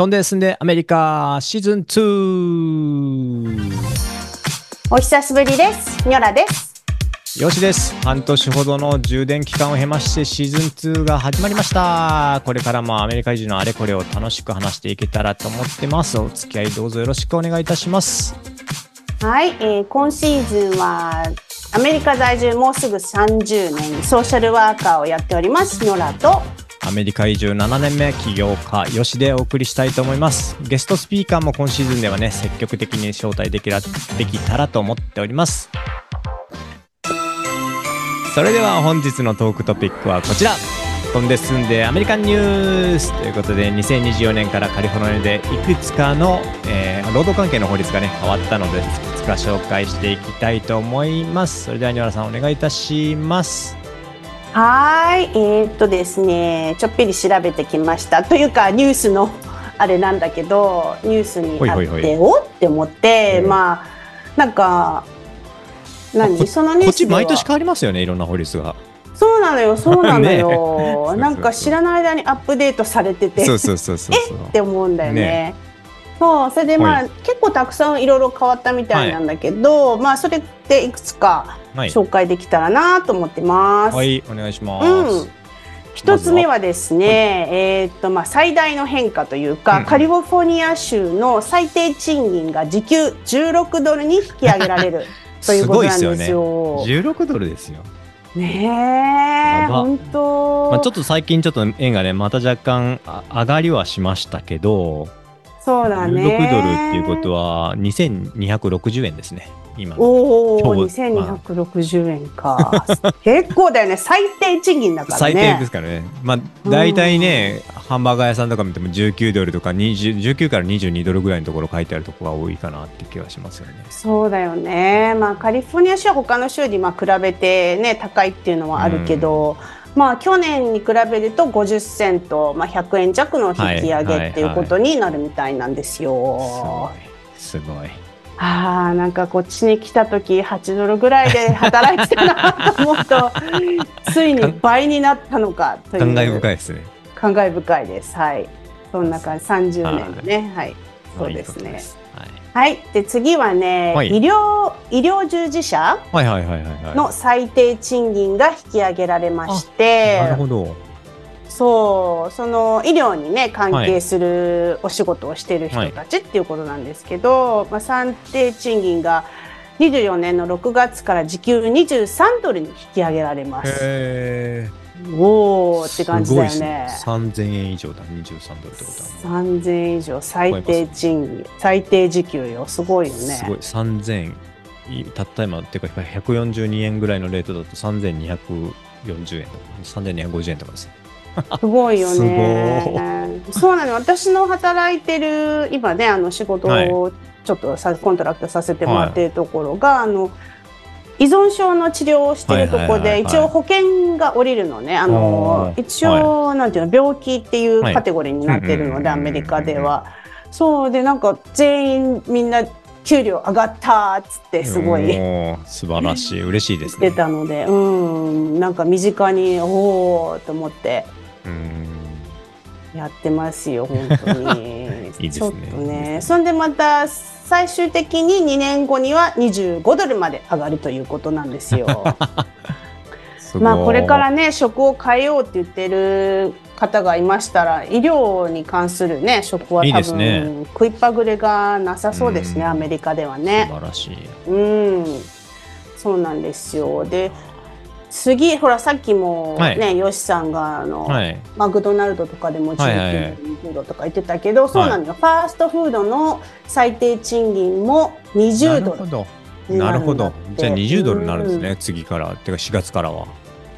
飛んで住んでアメリカシーズン2お久しぶりです。ニョラです。よしです。半年ほどの充電期間を経ましてシーズン2が始まりました。これからもアメリカ移住のあれこれを楽しく話していけたらと思ってます。お付き合いどうぞよろしくお願いいたします。はい、えー今シーズンはアメリカ在住もうすぐ30年ソーシャルワーカーをやっておりますニョラとアメリカ移住7年目起業家よしでお送りしたいと思います。ゲストスピーカーも今シーズンではね積極的に招待できらできたらと思っております。それでは本日のトークトピックはこちら。飛んで住んでアメリカンニュースということで2024年からカリフォルニアでいくつかの、えー労働関係の法律がね変わったのでいくつか紹介していきたいと思います。それではニョラさんお願いいたします。はーい。えーっとですねちょっぴり調べてきました。というかニュースの あれなんだけどニュースにあっておって思って、うんまあなんか何？こそのニュこっちース毎年変わりますよねいろんな法律が。そうなのよそうなの ね。よ、なんか知らない間にアップデートされてて。そうそうそうそうそう。って思うんだよね。ねそうそれでまあ、は結構たくさんいろいろ変わったみたいなんだけど、まあそれっていくつかはい、紹介できたらなと思ってます。はい、お願いします。うん一つ目はですね、えーっとまあ最大の変化というか、うんカリフォルニア州の最低賃金が時給16ドルに引き上げられる ということなんですよ。16ドルですよ。ねえ、本当。まあ、ちょっと最近ちょっと円がね、また若干あ上がりはしましたけど、そうだね。16ドルっていうことは2260円ですね、今の。おお、今日2260円か。結構だよね。最低賃金だからね。最低ですからね。まあ、大体ね、ハンバーガー屋さんとか見ても19ドルとか20 19から22ドルぐらいのところ書いてあるところが多いかなって気がしますよね。そうだよね。まあカリフォルニア州は他の州にまあ比べてね高いっていうのはあるけど、まあ去年に比べると50セント、まあ100円弱の引き上はいげっていうことになるみたいなんですよ。すごい。すごい。ああなんかこっちに来た時8ドルぐらいで働いてたなと思うと ついに倍になったのかという感慨深いですね。感慨深いです。はい。そんな感じ、三十年ね。はい。そうですね。はいはい。で、次はね、はい医療、医療従事者はいはいはいはいはい。の最低賃金が引き上げられましてなる、ほど。そう、その医療にね、関係するお仕事をしている人たちっていうことなんですけど、まあ、最低賃金が24年の6月から時給23ドルに引き上げられます。へーおーって感じだよね。です3000円以上だ、23ドルってことは。3000円以上最低賃金最低時給よすごいよねすごい、3000いたった今、っていうか、142円ぐらいのレートだと3240円とか、3250円とかです。すごいよね。そうなの。私の働いてる今ねあの仕事はい。をちょっとさ contract させてもらってるところが、あの依存症の治療をしてるとこで一応保険が下りるのね。あの一応、なんていうの病気っていうはい。カテゴリーになってるので、アメリカでは。そうでなんか全員みんな給料上がったっつってすごい。素晴らしい、嬉しいです出ね。たので、うん、なんか身近におおと思って。うんやってますよ本当に いいですねちょっといいですねねそんでまた最終的に2年後には25ドルまで上がるということなんですよ。すまあこれからね職を変えようって言ってる方がいましたら医療に関するね職は多分ね食いっぱぐれがなさそうですねうんアメリカでは素ね。晴らしい。うん、そうなんですよ。で、次、ほら、さっきもはいね、よしさんが、あの、はい。マクドナルドとかでも19はいはいはいドル、20ドルとか言ってたけど、そうなんだよ。ファーストフードの最低賃金も20ドルなるほど。になるほど。じゃあ20ドルになるんですね、う次から。てか4月からは。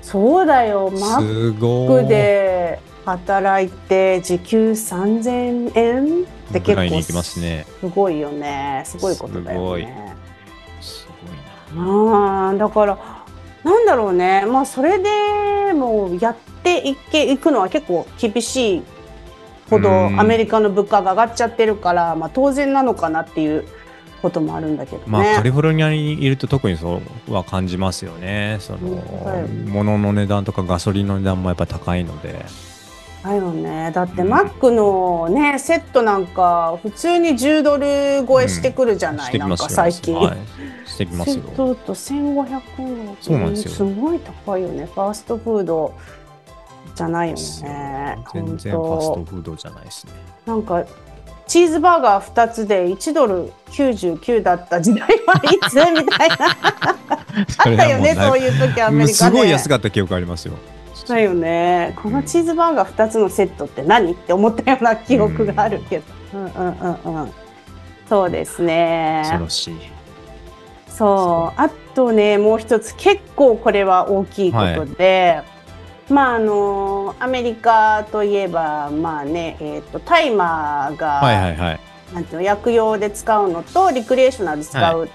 そうだよ。マックい。で働いて時給3000円って結構すね。すごいよね。すごいことだよね。すごいな。ああだからなんだろうねまあそれでもうやっていけいくのは結構厳しいほどうんアメリカの物価が上がっちゃってるから、まあ、当然なのかなっていうこともあるんだけどね。まあ、カリフォルニアにいると特にそうは感じますよね。そのうんはい、物の値段とかガソリンの値段もやっぱり高いので。だよね。だって、マックのね、セットなんか、普通に10ドル超えしてくるじゃない、なんか最近。はい、してきますよ。セットだと1500円そうなんですよすごい高いよね。ファーストフードじゃないよね。全然ファストフードじゃないですね。なんか、チーズバーガー2つで1ドル99だった時代はいつ？みたいな。あったよね、そういう時アメリカで。すごい安かった記憶ありますよ。だよね。このチーズバーガー2つのセットって何？って思ったような記憶があるけど。うんうんうんうん。そうですね。恐ろしい。そう。あとね、もう一つ、結構これは大きいことで、まああのアメリカといえばまあねえっ、とタイマーが、はいはいはい。なんていうの薬用で使うのとリクリエーショナルで使うっ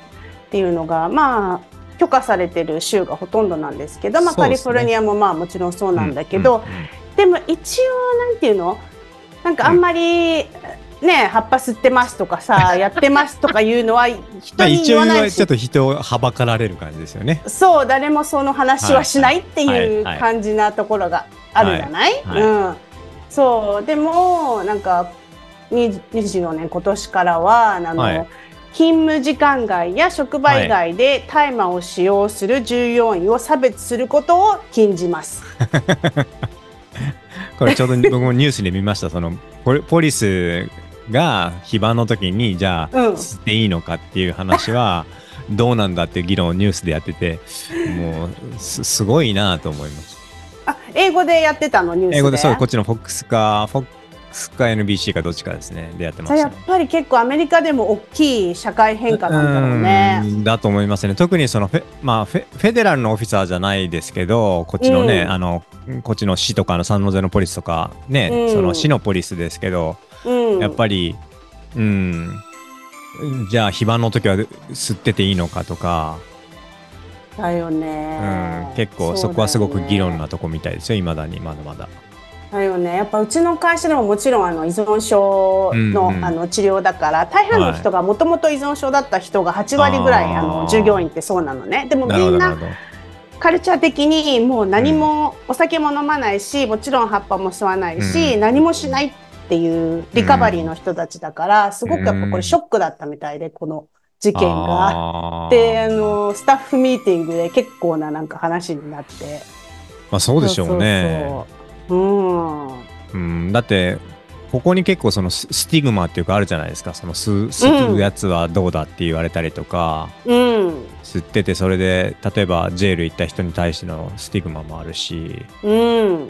ていうのが、まあ許可されてる州がほとんどなんですけど、まあカリフォルニアもまあもちろんそうなんだけど、うんうんうんでも一応なんていうのなんかあんまり、ね葉っぱ吸ってますとかさ やってますとかいうのはま人に言わないし。ちょっと人をはばかられる感じですよね。そう誰もその話はしないっていうはいはい感じなところがあるじゃない、はいうん、そうでもなんかに24年今年からはあの、はい。勤務時間外や職場以外で大麻を使用する従業員を差別することを禁じます。これちょうど僕もニュースで見ました。そのポリスが非番の時にじゃあうん吸っていいのかっていう話は どうなんだって議論をニュースでやっててもうすすごいなと思います。あ英語でやってたのニュースで？英語でそうこっちの FOX か FOX か NBC かどっちかですねでやってましたね。やっぱり結構アメリカでも大きい社会変化なんだろうね。うんだと思いますね。特にそのフェ,、まあ、フェフェデラルのオフィサーじゃないですけど、こっちのね、うんあのこっちの市とかのサンノゼのポリスとかね、うんその市のポリスですけど、うん、やっぱり、うん、じゃあ非番の時は吸ってていいのかとか、だようねん、、結構そこはすごく議論ななとこみたいですよ、いまだにまだまだ。だよね。やっぱうちの会社でももちろんあの依存症の,、うんうん。あの治療だから大半の人がもともと依存症だった人が8割ぐらい、あの従業員ってそうなのね。でもみんな。カルチャー的にもう何も、お酒も飲まないしもちろん葉っぱも吸わないし、うん。何もしないっていうリカバリーの人たちだから、すごくやっぱこれショックだったみたいでこの事件が。であのスタッフミーティングで結構ななんか話になって。まあ、そうでしょうね。そうそうそう。うん。うん、だってここに結構そのススティグマっていうかあるじゃないですか。その吸吸うやつはどうだって言われたりとか、うん。吸っててそれで例えば jail 行った人に対してのスティグマもあるし、うん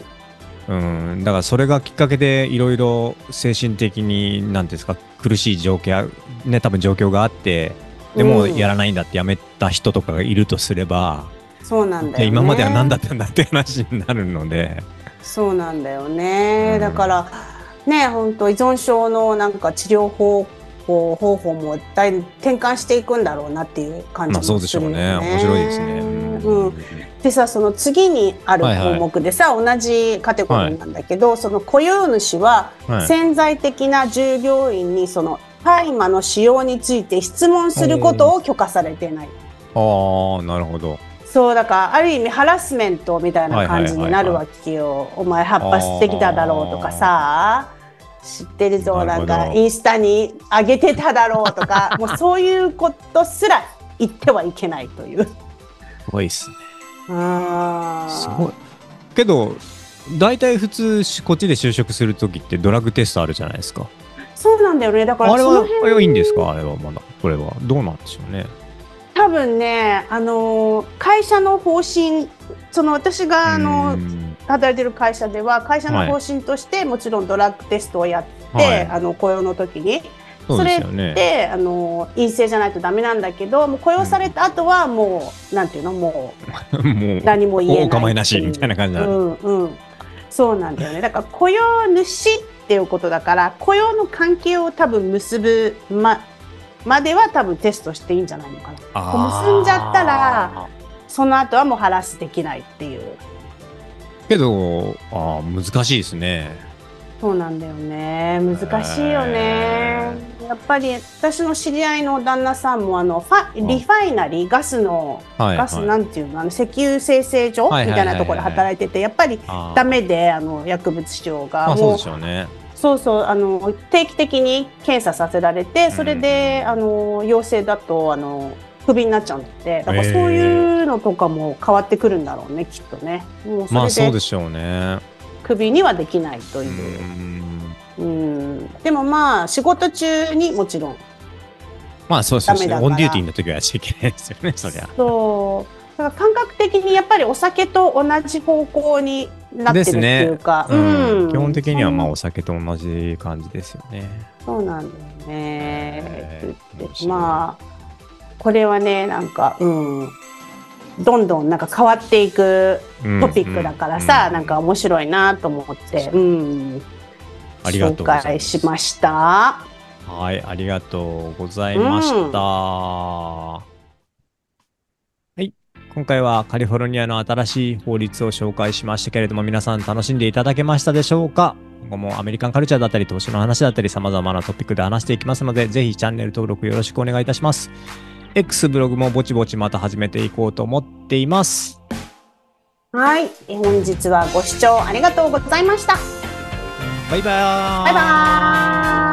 うん、だからそれがきっかけでいろいろ精神的に何ですか苦しい状況ね多分状況があってでもうん。やらないんだってやめた人とかがいるとすれば、そうなんだよ、ね、で今までは何だったんだって話になるので。そうなんだよね、うん。だからね本当依存症のなんか治療方法方法もだいぶ転換していくんだろうなっていう感じもまあそうでしょうね。面白いですね。うん。でさその次にあるはいはい。項目でさ、同じカテゴリーなんだけど、その雇用主ははい。潜在的な従業員にその大麻の使用について質問することを許可されてない。ああなるほど。そうだからある意味ハラスメントみたいな感じになるわけよ。お前葉っぱ吸ってきただろうとかさ知ってるぞなんかインスタに上げてただろうとか もうそういうことすら言ってはいけないという。すごいっすね。すごい。けど、大体普通し、こっちで就職するときってドラッグテストあるじゃないですか。そうなんだよねだからあれは、その辺あれはいいんですか？あれはまだ。これは。どうなんでしょうね。多分ねあの会社の方針その私があのうん働いてる会社では会社の方針として、もちろんドラッグテストをやって、はい。あの雇用の時に。そうですよね。であの陰性じゃないとダメなんだけどもう雇用された後はもう、なんていうのもう もう、何も言えないお構いなしみたいな感じになるうんうん、そうなんだよね。だから雇用主っていうことだから雇用の関係を多分結ぶままでは多分テストしていいんじゃないのかな。結んじゃったらその後はもうハラスできないっていうけど、あー難しいですね。そうなんだよね。難しいよね。へやっぱり私の知り合いの旦那さんもあのファリファイナリーガスの、はいガスはいなんていうのあの石油精製所みはいはいはいはい。たいなところで働いててやっぱりダメであの薬物使用が。まあそうでしょうね。そうそうあの定期的に検査させられてそれで、あの陽性だとあのクビになっちゃうんでだからそういうのとかも変わってくるんだろうねきっとね。もうまあそれでそうでしょうね。クビにはできないとういう。ん。うん。でもまあ仕事中にもちろん。まあそうそうそう。ダメだから。オンデューティーの時はやっちゃいけないですよね、そりゃ。そう。だから感覚的にやっぱりお酒と同じ方向になってるっていうか、うん、基本的にはまあそお酒と同じ感じですよね。そうなんだよね。へー。まあこれはねなんかうん。どんどんなんか変わっていくうんトピックだからさ、うん。なんか面白いなと思って、うん、ありがとうございます。紹介しました。はい、ありがとうございました。はい、今回はカリフォルニアの新しい法律を紹介しましたけれども、皆さん楽しんでいただけましたでしょうか？今後もアメリカンカルチャーだったり、投資の話だったり、様々なトピックで話していきますので、ぜひチャンネル登録よろしくお願いいたします。X ブログもぼちぼちまた始めていこうと思っています。はい、本日はご視聴ありがとうございました。バイバーイバイバーイ